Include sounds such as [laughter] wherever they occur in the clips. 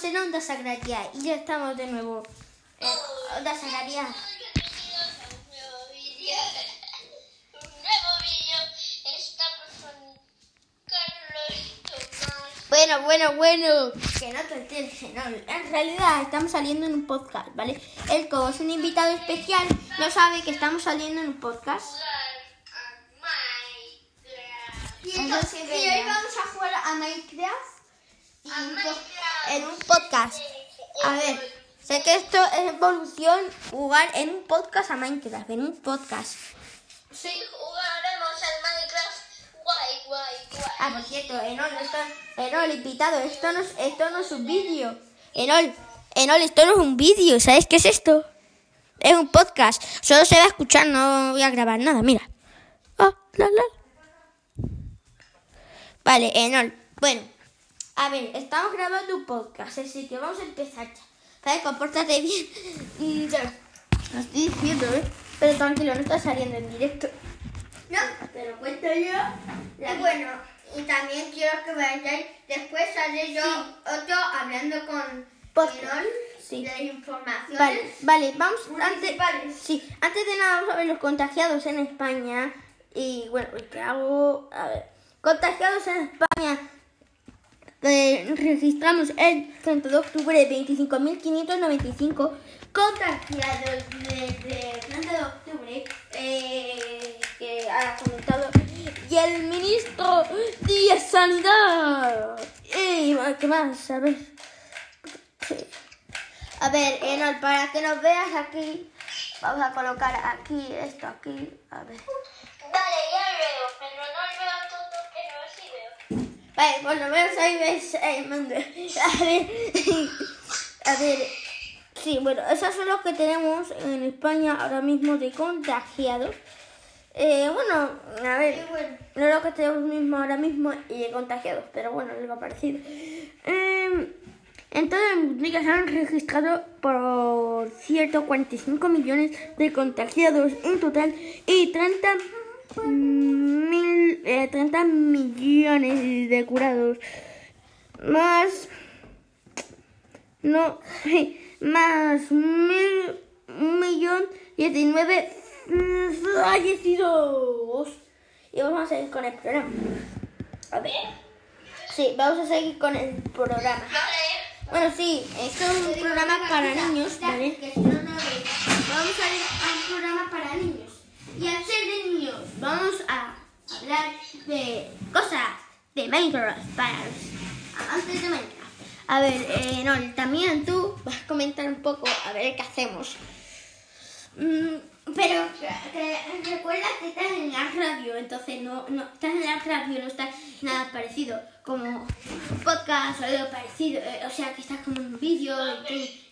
estamos en Onda Sagraria y ya estamos de nuevo en Onda Sagraria. Bueno, bueno, bueno. Que no te entiendes, no. En realidad estamos saliendo en un podcast, ¿vale? Él, como es un invitado especial, no sabe que estamos saliendo en un podcast. Y, entonces, y hoy vamos a jugar a Minecraft y A un po- Minecraft. En un podcast. A ver, sé que esto es evolución, jugar en un podcast a Minecraft, en un podcast. Sí, jugaremos al Minecraft. Guay, guay, guay. Ah, por cierto, Enol, esto, Enol, invitado, esto no, es- esto no es un vídeo. Enol, Enol, esto no es un vídeo, ¿sabes qué es esto? Es un podcast, solo se va a escuchar, no voy a grabar nada, mira. Ah, la, la. Vale, Enol, bueno, a ver, estamos grabando un podcast, así que vamos a empezar ya. ¿Vale? Compórtate bien. [laughs] Mm, ya, Lo estoy diciendo, ¿eh? Pero tranquilo, no está saliendo en directo. No, Te lo cuento yo. y bueno, y también quiero que vayáis, después sale yo otro hablando con Podcast. Inol Sí. de Vale, vale, vamos antes, sí, antes de nada vamos a ver los contagiados en España y bueno, ¿qué hago? A ver, contagiados en España eh, registramos el 30 de octubre 25.595 contagiados desde el 30 de octubre eh, que ha comentado y el ministro de Sanidad y ¿qué más? A ver. A ver, Enol, para que nos veas aquí, vamos a colocar aquí, esto aquí, a ver. Vale, por lo menos ahí ves. [laughs] A ver, a ver, sí, bueno, esos son los que tenemos en España ahora mismo de contagiados. Eh, bueno, a ver, bueno. no lo que tenemos mismo ahora mismo y de contagiados, pero bueno, algo parecido. Eh, en mundo ya se han registrado, por cierto, 45 millones de contagiados en total y 30, mil, eh, 30 millones de curados. Más, no, [laughs] más mil, millón diecinueve fallecidos. Y vamos a seguir con el programa. A ver. Sí, vamos a seguir con el programa. Bueno, sí, esto es un programa para niños. Vamos a a un programa para niños. Y al ser de niños, vamos a hablar de cosas de Minecraft para los amantes de Minecraft. A ver, eh, no, también tú vas a comentar un poco a ver qué hacemos. Mm, pero recuerda que estás en la radio, entonces no, no estás en la radio, no estás nada parecido como podcast o algo parecido, eh, o sea que estás como en un vídeo,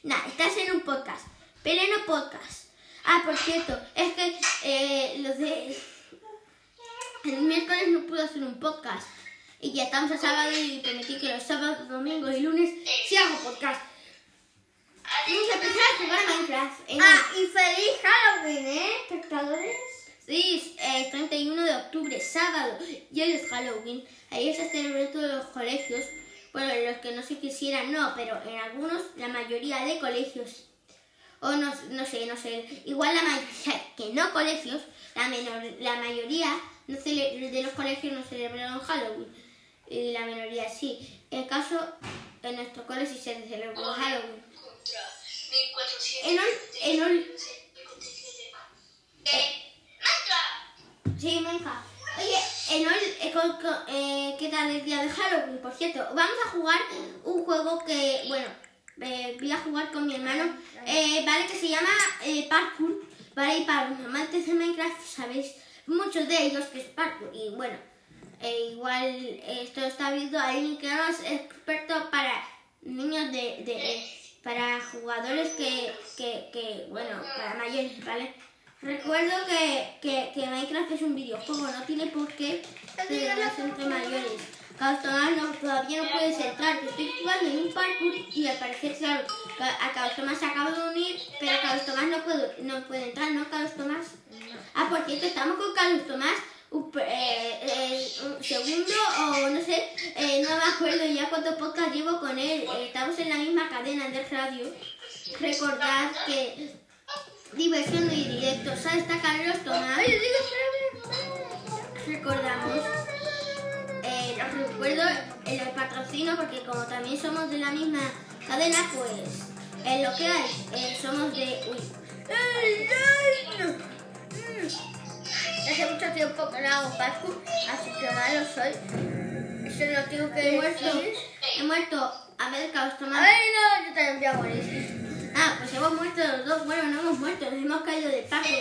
nada, estás en un podcast, pero no podcast. Ah, por cierto, es que eh, los de el miércoles no pude hacer un podcast y ya estamos a sábado y prometí que los sábados, domingos y lunes sí hago podcast. Vamos a empezar a jugar a Minecraft. en Ah, y feliz Halloween, ¿eh, espectadores? Sí, es eh, 31 de octubre, sábado, y hoy es Halloween. Ayer se celebró todos los colegios. Bueno, en los que no se quisieran, no, pero en algunos, la mayoría de colegios. O no, no sé, no sé. Igual la mayoría, [laughs] que no colegios, la, menor, la mayoría no de los colegios no celebraron Halloween. Y la minoría sí. En caso, en nuestro colegio sí se celebró Halloween. Contra 1400. En ol- en Eh. Sí, Monja. Oye, Enol, eh, con- con- eh, ¿qué tal el día de Halloween? Por cierto, vamos a jugar un juego que, bueno, eh, voy a jugar con mi hermano, eh, ¿vale? Que se llama eh, Parkour, ¿vale? Y para los amantes de Minecraft sabéis muchos de ellos que es Parkour. Y bueno, eh, igual esto está viendo alguien que no es experto para niños de... de- para jugadores que, que, que, bueno, para mayores, ¿vale? Recuerdo que, que, que Minecraft es un videojuego, no tiene por qué celebrarse entre mayores. Carlos Tomás no, todavía no puedes entrar, te estoy jugando en un parkour y al parecer, claro, a Carlos Tomás se acaba de unir, pero Carlos Tomás no puede, no puede entrar, ¿no, Carlos Tomás? Ah, por cierto, estamos con Carlos Tomás, un, pe- eh, eh, un- segu- segundo o no sé, eh, no me acuerdo ya cuántos podcasts llevo con él. Estamos en la misma cadena de radio. Recordad que diversión y directo. ¿Sabes? Está Carlos Tomás. Oye, digo, espérame. Recordamos. Eh, los recuerdo el patrocinio porque como también somos de la misma cadena, pues es lo que hay. Eh, somos de... Uy. Mm. Hace mucho tiempo que no hago parkour, así que malo soy. Eso lo tengo que he muerto. He muerto. A ver, Tomás. Ay, no, yo también voy a morir. Ah, pues hemos muerto los dos. Bueno, no hemos muerto, nos hemos caído de parkour.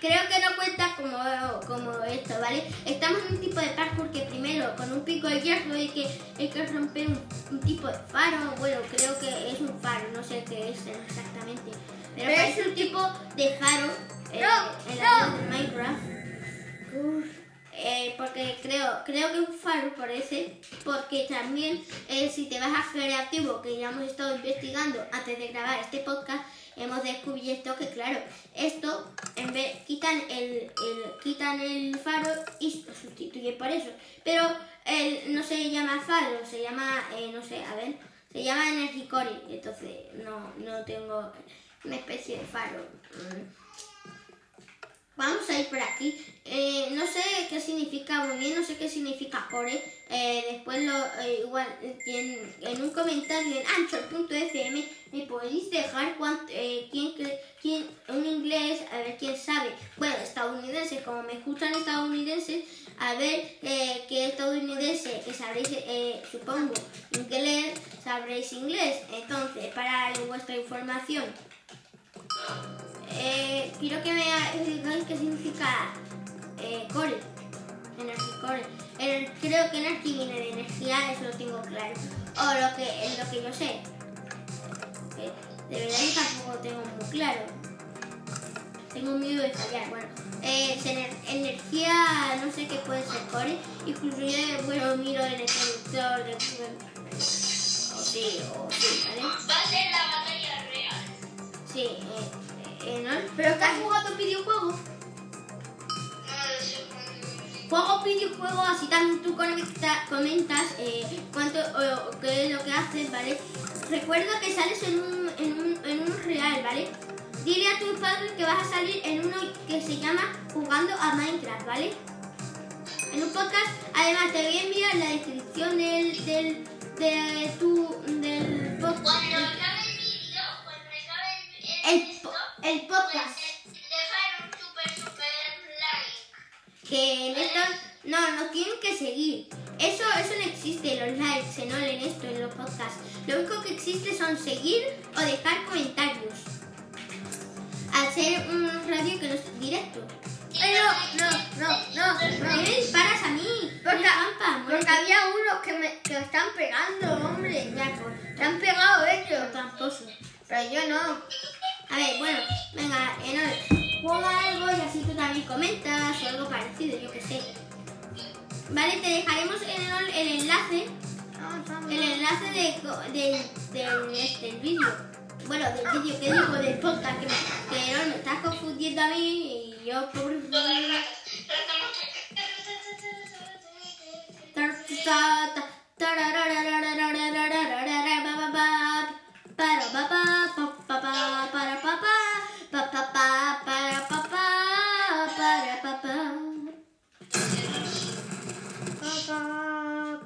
Creo que no cuenta como, como esto, ¿vale? Estamos en un tipo de parkour que primero con un pico de hierro hay que, hay que romper un, un tipo de faro. Bueno, creo que es un faro, no sé qué es exactamente. Pero Pero es un tipo de faro eh, No, en la no. de Minecraft. Creo, creo que un faro parece, porque también eh, si te vas a creativo, que ya hemos estado investigando antes de grabar este podcast, hemos descubierto que claro, esto en vez quitan el, el- quitan el faro y lo sustituyen por eso. Pero el, no se llama faro, se llama, eh, no sé, a ver, se llama Energicore, entonces no, no tengo una especie de faro. Vamos a ir por aquí. Eh, no sé qué significa bien, no sé qué significa core. Eh, después lo eh, igual en, en un comentario en anchor.fm me podéis dejar cuánt- eh, quién, quién un inglés, a ver quién sabe. Bueno, estadounidenses, como me escuchan estadounidenses, a ver eh, qué estadounidense que sabréis, eh, supongo, inglés, sabréis inglés. Entonces, para vuestra información, eh, quiero que me digáis qué significa eh, core. Energy core. El- creo que energy viene de energía, eso lo tengo claro. O lo que, es lo que yo sé. Eh, de verdad yo tampoco tengo muy claro. Tengo miedo de fallar. Bueno, eh, es ener- energía, no sé qué puede ser core. Incluso yo, bueno, miro en el traductor de. O sí, o sí, ¿vale? Va a ser la batalla real. Sí, eh, ¿no? Pero ¿Estás jugando videojuegos? No lo sé. Juego videojuegos, así también tú comentas eh, cuánto o, o qué es lo que haces, ¿vale? Recuerda que sales en un, en, un, en un real, ¿vale? Dile a tus padres que vas a salir en uno que se llama Jugando a Minecraft, ¿vale? En un podcast, además te voy a enviar la descripción del, del, de tu, del el podcast. dejar un super, super like. que en esto no nos tienen que seguir. Eso, eso no existe, los likes, no en esto, en los podcasts. Lo único que existe son seguir o dejar comentarios. Ser un radio que no es directo. Ay, no, no, no, no, ¿Por no. qué me disparas a mí? Porque, trampa, porque había unos que me, que están pegando, hombre. Ya, pues, Se han pegado ellos. pero tramposo. Pero yo no. A ver, bueno, venga, Enol, juega algo y así tú también comentas o algo parecido, yo qué sé. Vale, te dejaremos en el enlace El enlace de, co- del del este, vídeo. Bueno, del vídeo que digo, del podcast, que, que me estás confundiendo a mí y yo, pobre. Papá,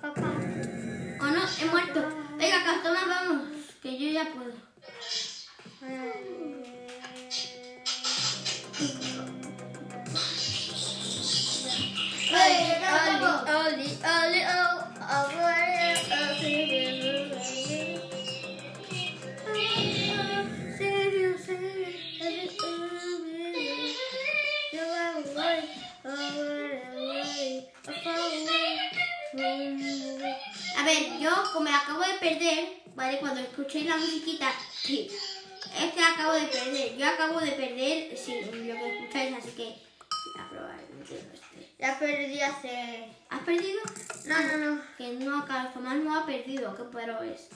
papá. Oh no, he muerto. Venga, Castoma, vamos, que yo ya puedo. Cuando escuchéis la musiquita, sí. Es que acabo de perder. Yo acabo de perder, sí, lo que escucháis, así que probablemente no esté. Ya perdí hace... ¿Has perdido? No, no, no. Que no, Carlos Tomás no ha perdido, que pero es.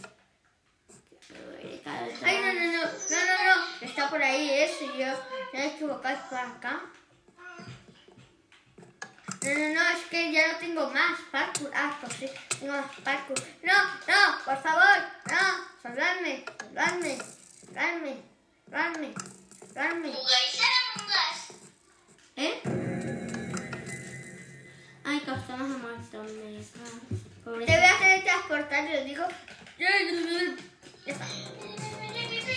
Ay, no, no, no, no, no, no. Está por ahí eso, yo me he equivocado por acá. No, no, no, es que ya no tengo más parkour. Ah, pues sí, tengo más parkour. No, no, por favor, no, salvadme, salvadme, salvadme, salvadme, salvadme. ¿Jugáis a? ¿Eh? Ay, que a muerto, me Pobre. Te voy a teletransportar, yo digo. Ya está.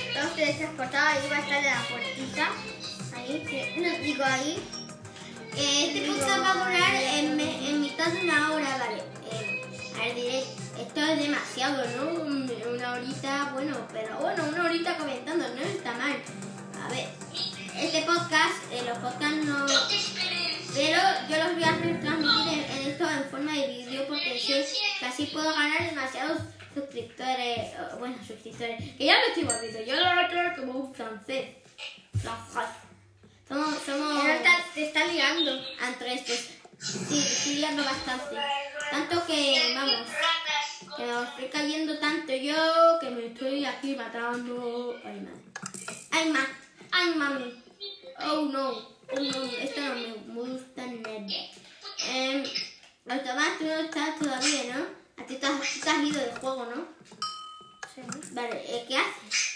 Estamos teletransportados, ahí va a estar en la puertita. Ahí, sí, no digo ahí. Eh, Este podcast va a durar en, en mitad de una hora, vale. Eh, a ver, diré, esto es demasiado, ¿no? Un- Una horita, bueno, pero bueno, una horita comentando, no está mal. A ver, este podcast, eh, los podcasts no... Pero yo los voy a retransmitir en, en esto en forma de vídeo porque sé que así puedo ganar demasiados suscriptores. Bueno, suscriptores. Que ya me estoy volviendo. Yo lo recuerdo como un francés. Francés. Somos, somos está- te está liando. antrestes. Sí, estoy liando bastante. Tanto que, vamos, que me estoy cayendo tanto yo que me estoy aquí matando. Ay, madre. Ay, ma. Ay, mami. Oh, no. Oh, no. Esto no me gusta nada. Em, los demás tú no estás todavía, ¿no? A ti te has, te has ido del juego, ¿no? Sí. Vale, eh, ¿qué haces?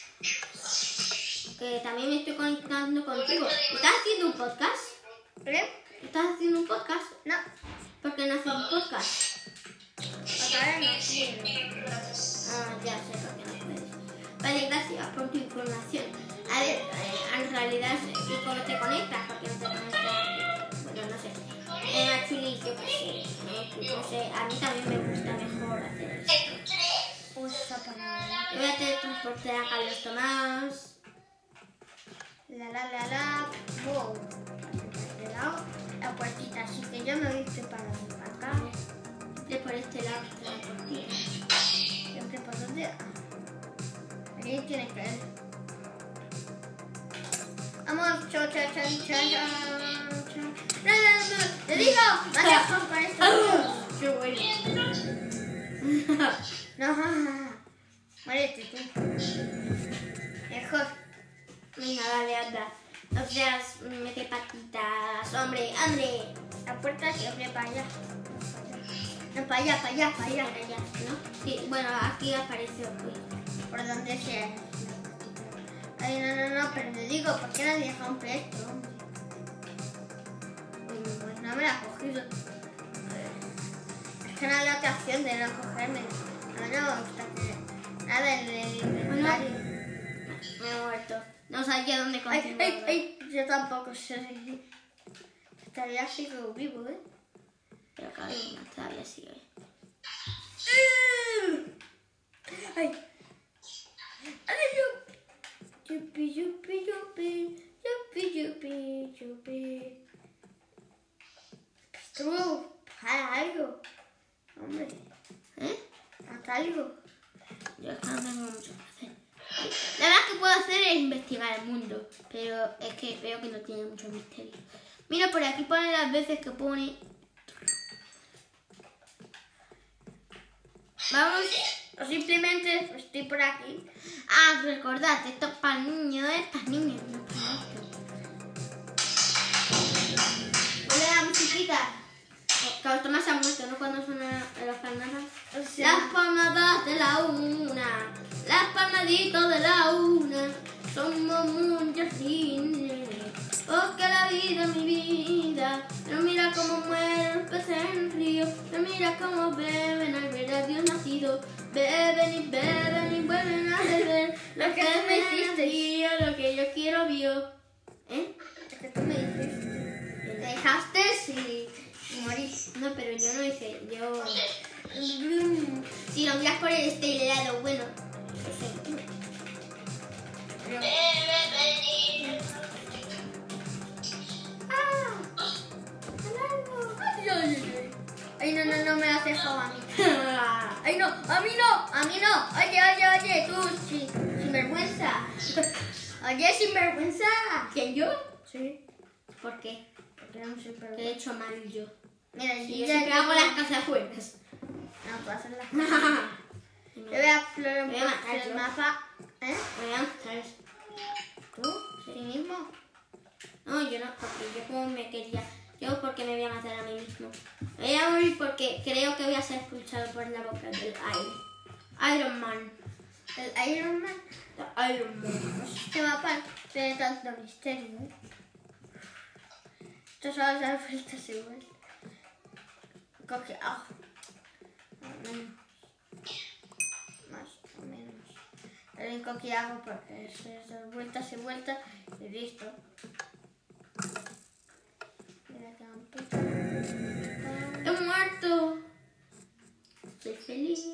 Que también me estoy conectando contigo. ¿Estás haciendo un podcast? ¿Eh? ¿Estás haciendo un podcast? No, ¿Por qué no haces un podcast? no. Ah, ya sé por qué no puedes. Vale, gracias por tu información. A ver, eh, en realidad, ¿y cómo te conectas? Porque no te conectas. Bueno, no sé. Eh, actually, yo qué sé. No, no sé, a mí también me gusta mejor hacer. Yo voy a teletransportar a Carlos Tomás. La la la la. Wow. De lado, la puertita, así que yo me voy preparando para acá. De por este lado está la cortina. Siempre por donde. Ahí tiene que ver. Vamos, cho, cho, cho, cho, cho. No, no, no, no, te digo, lejos con esto. [laughs] ¡Qué bueno! [laughs] No, muérete dale, anda. No seas, mete patitas. Hombre, hombre. La puerta siempre para allá. No, para allá, para allá, para allá. Para allá, ¿no? Sí, bueno, aquí apareció. Pues. Por donde sea. Ay, no, no, no, pero te digo, ¿por qué no dejado un hombre? Pues no me la has cogido. Es que no otra opción de no cogerme. No, no me gusta que nada el del inventario. Me he muerto. No sabía dónde Ay, continuar. ay, ay, yo tampoco sé. Estaría sigo vivo, ¿eh? Pero claro, no todavía sigue. Ay. Ay, yo. Yupi, yupi, yupi. Yupi, yupi, yupi. Tú, haz algo. Hombre, ¿Eh? haz algo. Yo no tengo mucho que hacer. La verdad que puedo hacer es investigar el mundo, pero es que veo que no tiene mucho misterio. Mira, por aquí pone las veces que pone. Vamos. Simplemente estoy por aquí. Ah, recordad, esto es para niños, para niños, no es para esto. Ponle la musiquita. Los tomas muerto, ¿no? Cuando suenan las palmadas. O sea, Las palmadas de la una, las palmaditas de la una, somos muchos cines. Porque la vida es mi vida, pero mira cómo mueren los peces en el río, pero mira cómo beben al ver a Dios nacido. Beben y beben y vuelven a beber [laughs] lo que me hiciste y lo que yo quiero vio. ¿Eh? es que tú me. Te dejaste y, y morí. No, pero yo no hice, yo... Si lo miras por este lado, bueno. no sé. ¡Ah! Ay, ay, ay. Ay, no, no, no me has dejado a mí. [laughs] Ay, no, a mí no, a mí no. Oye, oye, oye, tú, sin, sinvergüenza. Oye, sinvergüenza. ¿Quién yo? Sí, ¿Por qué? porque no soy ¿Qué he hecho mal yo? Mira, Si yo siempre hago las cosas buenas. No, tú haces las [laughs] Me Yo voy a explorar un Voy a poco matar el mapa. ¿Eh? voy a mostrar. ¿Tú? ¿Sí mismo? No, yo no, porque yo como me quería... Yo porque me voy a matar a mí mismo. Me voy a morir porque creo que voy a ser expulsado por la boca del aire. Iron Man. El Iron Man. The Iron Man. Este mapa tiene tanto misterio. ¿eh? Esto solo da vueltas y vueltas. Coge. ah, Más o menos. Más o menos. Lo único que hago porque es dar vueltas y vueltas y listo. Mira que. He muerto. Soy feliz.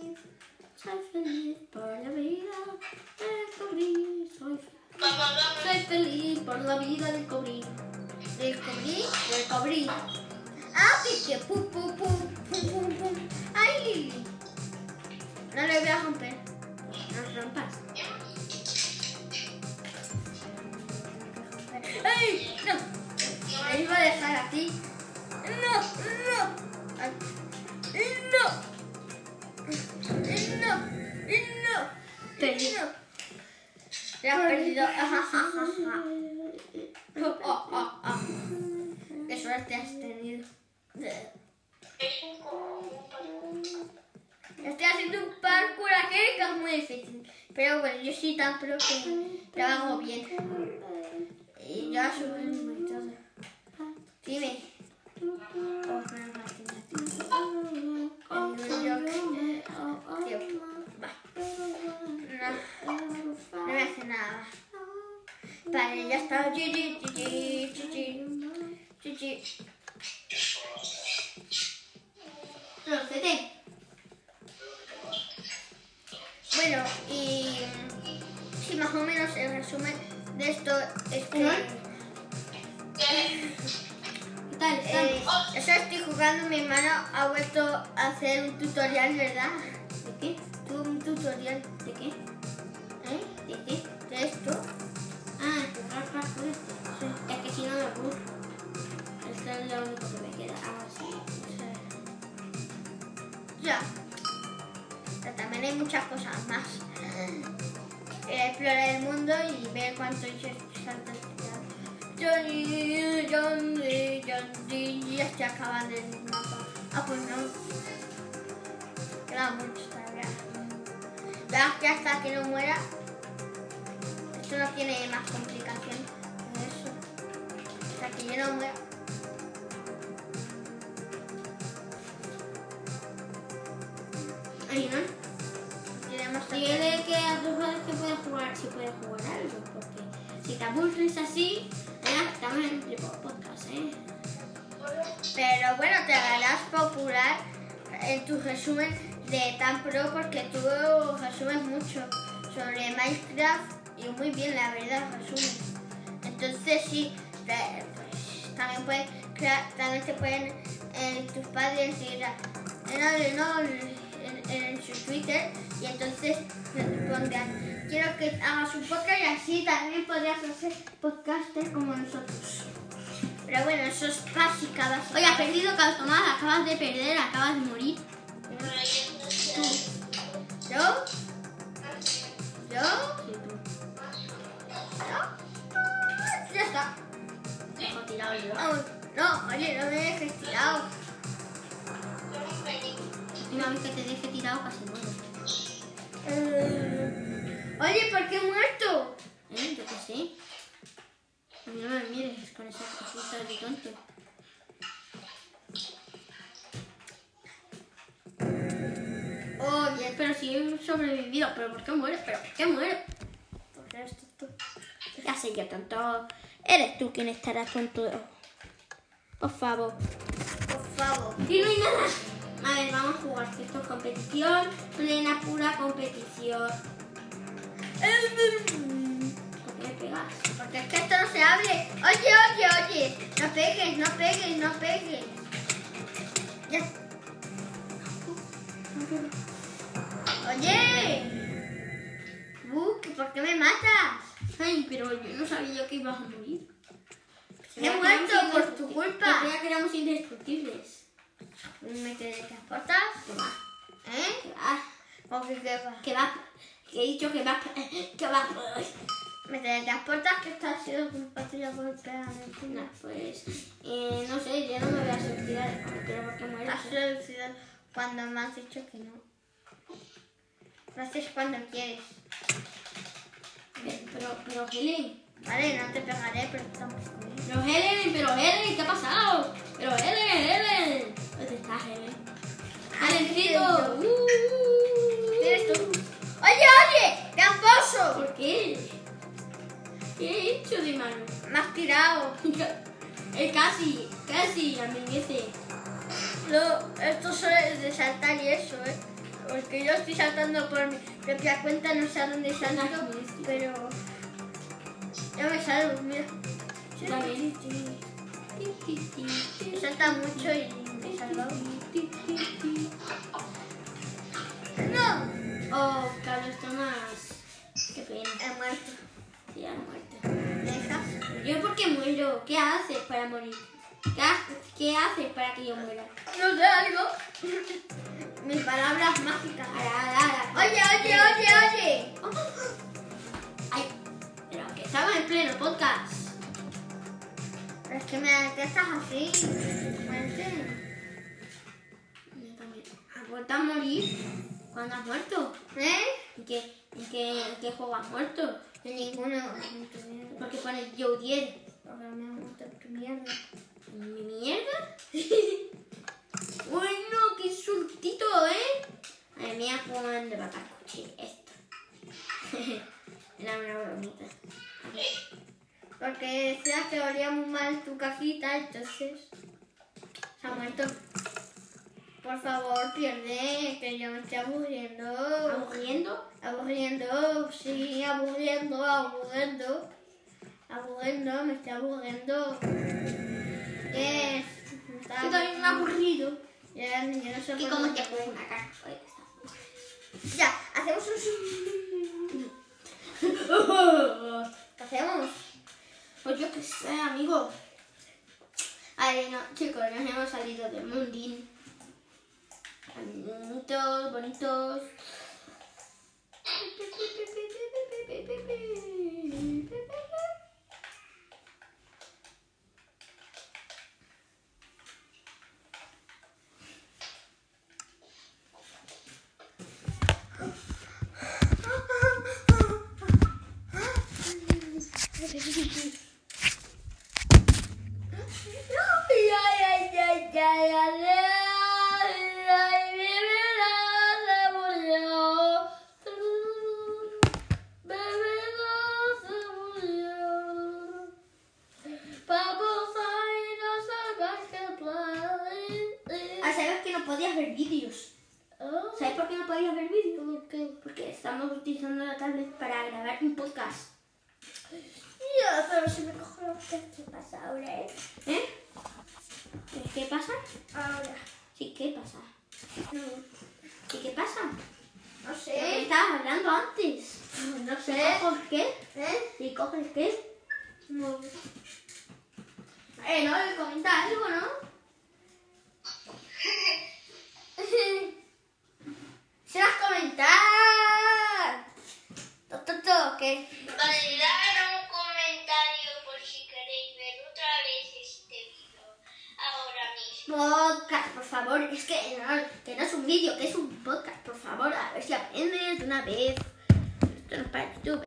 Soy feliz por la vida. Descubrí. Soy feliz. Soy feliz por la vida descubrí. Descubrí. Descubrí. Ah, pique. Pum, pum, pum, pum, pum, pum. ¡Ay, Lili! No le voy a romper. No rompas. ¡Ay! ¡No! Me iba a dejar así. ¡No! ¡No! Ay. ¡No! ¡No! ¡No! Perdí. ¡No! Has perdido. Oh, oh, oh, oh. Qué suerte has tenido. Un Estoy haciendo un parkour aquí que es muy difícil. Pero bueno, yo soy tan pro hago bien. Y ya subimos y todo. Dime. No me hace nada. Vale, ya está. Ha vuelto a hacer un tutorial, ¿verdad? ¿De qué? Tú un tutorial, ¿De qué? ¿eh? ¿De qué? De esto. Ah, jugar parkour este. Es que si no me aburro. Esto es lo único que me queda. Ah, sí. Ya. Pero también hay muchas cosas más. Eh, explorar el mundo y ver cuántos saltos Johnny, Johnny, Johnny, ya estoy acabando el. Ah, pues no. Queda mucho todavía. Veas que hasta que no muera, esto no tiene más complicación que eso. Hasta que yo no muera. Ay, ¿no? Tiene que a tus juegos que puedes jugar, si puedes jugar algo, porque si te aburres así, ya también en tipo podcast, ¿eh? Pero bueno, te harás popular en tu resumen de tan pro porque tú resumes mucho sobre Minecraft y muy bien, la verdad, resumes. Entonces sí, pues, también puedes crear, también te pueden eh, tus padres ir a, en, no, en, en su Twitter y entonces te pondrán quiero que hagas un podcast y así también podrías hacer podcaster como nosotros. Pero bueno, eso es básica, básica. Oye, has perdido Tomás, acabas de perder, acabas de morir. ¿Yo? ¿Yo? Sí, tú. ¿Yo? Ya está. Dejo tirado yo. No, oye, no me dejes tirado. Última vez que te dejé tirado casi muero. Eh, Oye, ¿por qué muerto? ¿Eh? Yo qué sé. No me mires con esas cositas de tonto. Oye, Pero si he sobrevivido, ¿pero por qué mueres? ¿Pero por qué mueres? porque eres tonto. Ya sé yo, tonto. Eres tú quien estará tonto. Por favor. Por favor. Y no hay nada. A ver, vamos a jugar. Esto es competición. Plena, pura competición. Se hable. Oye, oye, oye. No pegues, no pegues, no pegues. Ya. Oye. Uh, ¿que ¿por qué me matas? Ay, pero yo no sabía yo que ibas a morir. He muerto por tu culpa. Creía que éramos indestructibles. ¿Me teletransportas? Que va. ¿Eh? Que va. ¿O qué qué va? Que va. Que he dicho que va. [laughs] Que va. Me teletransportas que esto ha sido culpa tuya por encima. pues, eh, no sé, ya no me voy a suicidar, pero porque muero. Has seducido cuando me has dicho que no. Lo haces cuando quieres. Pero, pero Helen, Vale, no te pegaré, pero tampoco. ¿eh? pero Helen, pero Helen, ¿qué ha pasado? Pero Helen, Helen. ¿Dónde está Helen? Helencito. soy ¿Qué eres tú? ¡Oye, oye! ¡Tramposo! ¿Por qué? ¿Qué he hecho de malo? Me has tirado. [laughs] Eh, casi, casi, ese. No, esto solo es de saltar y eso, ¿eh? Porque yo estoy saltando por mi propia cuenta, no sé a dónde salto, pero... Yo me salgo, mira. También. Salta mucho y me he salvado. ¡No! Oh, Carlos Tomás. Qué pena. He muerto. ¿Qué haces para morir? ¿Qué, ha- qué haces para que yo muera? No sé, algo. [laughs] Mis palabras mágicas. Ara, ara, ara. Oye, oye, oye, oye. [gasps] Ay, pero que estamos en pleno podcast. Pero es que me detestas así. Yo también. ¿Has vuelto a morir? ¿Cuándo has muerto? ¿Eh? ¿En qué, en qué, en qué juego has muerto? Ninguno. en mierda. Porque pones Joe 10. En tu mierda. ¿Mi mierda? [laughs] bueno, qué surtito, ¿eh? Madre mía, cuando va a escuchar esto. [laughs] Era una bromita. Porque decías que olía muy mal tu cajita, entonces se ha muerto. Por favor, pierde, que yo me estoy aburriendo. ¿Aburriendo? Aburriendo, sí, aburriendo, aburriendo. Aburriendo, me estoy aburriendo. ¿Qué es? Me está Yo también me he aburrido. Ya, yo no sé ¿Y por cómo qué. te pongo una está. Ya, hacemos un... [laughs] ¿Qué hacemos? Pues yo qué sé, amigo. A ver, no, chicos, nos hemos salido del mundín. Bonitos, bonitos. Ay, ay, ay, ay, ay, ay, ay, mi vida se murió. Bebé se murió. Vamos a ir a salvaje plan. Ah, ¿sabes que no podías ver vídeos? Oh, ¿Sabes por qué no podías ver vídeos? ¿por qué? Porque estamos utilizando la tablet para podcast. Ya, pero si me cojo la ¿qué pasa ahora, eh? ¿Eh? ¿Qué pasa? Ahora. Sí, ¿qué pasa? No, ¿Y qué pasa? no ¿De qué sé. estabas hablando antes? No ¿Y sé. coges qué? ¿Eh? ¿Y coges qué? No. Eh, no, le comenta algo, ¿no? [laughs] ¡Se las comentar! ¿Toto qué? Mandar un comentario por si queréis ver otra vez este vídeo ahora mismo. Podcast, por favor. Es que no, que no es un vídeo, que es un podcast, por favor. A ver si aprendes de una vez. Esto no es para YouTube.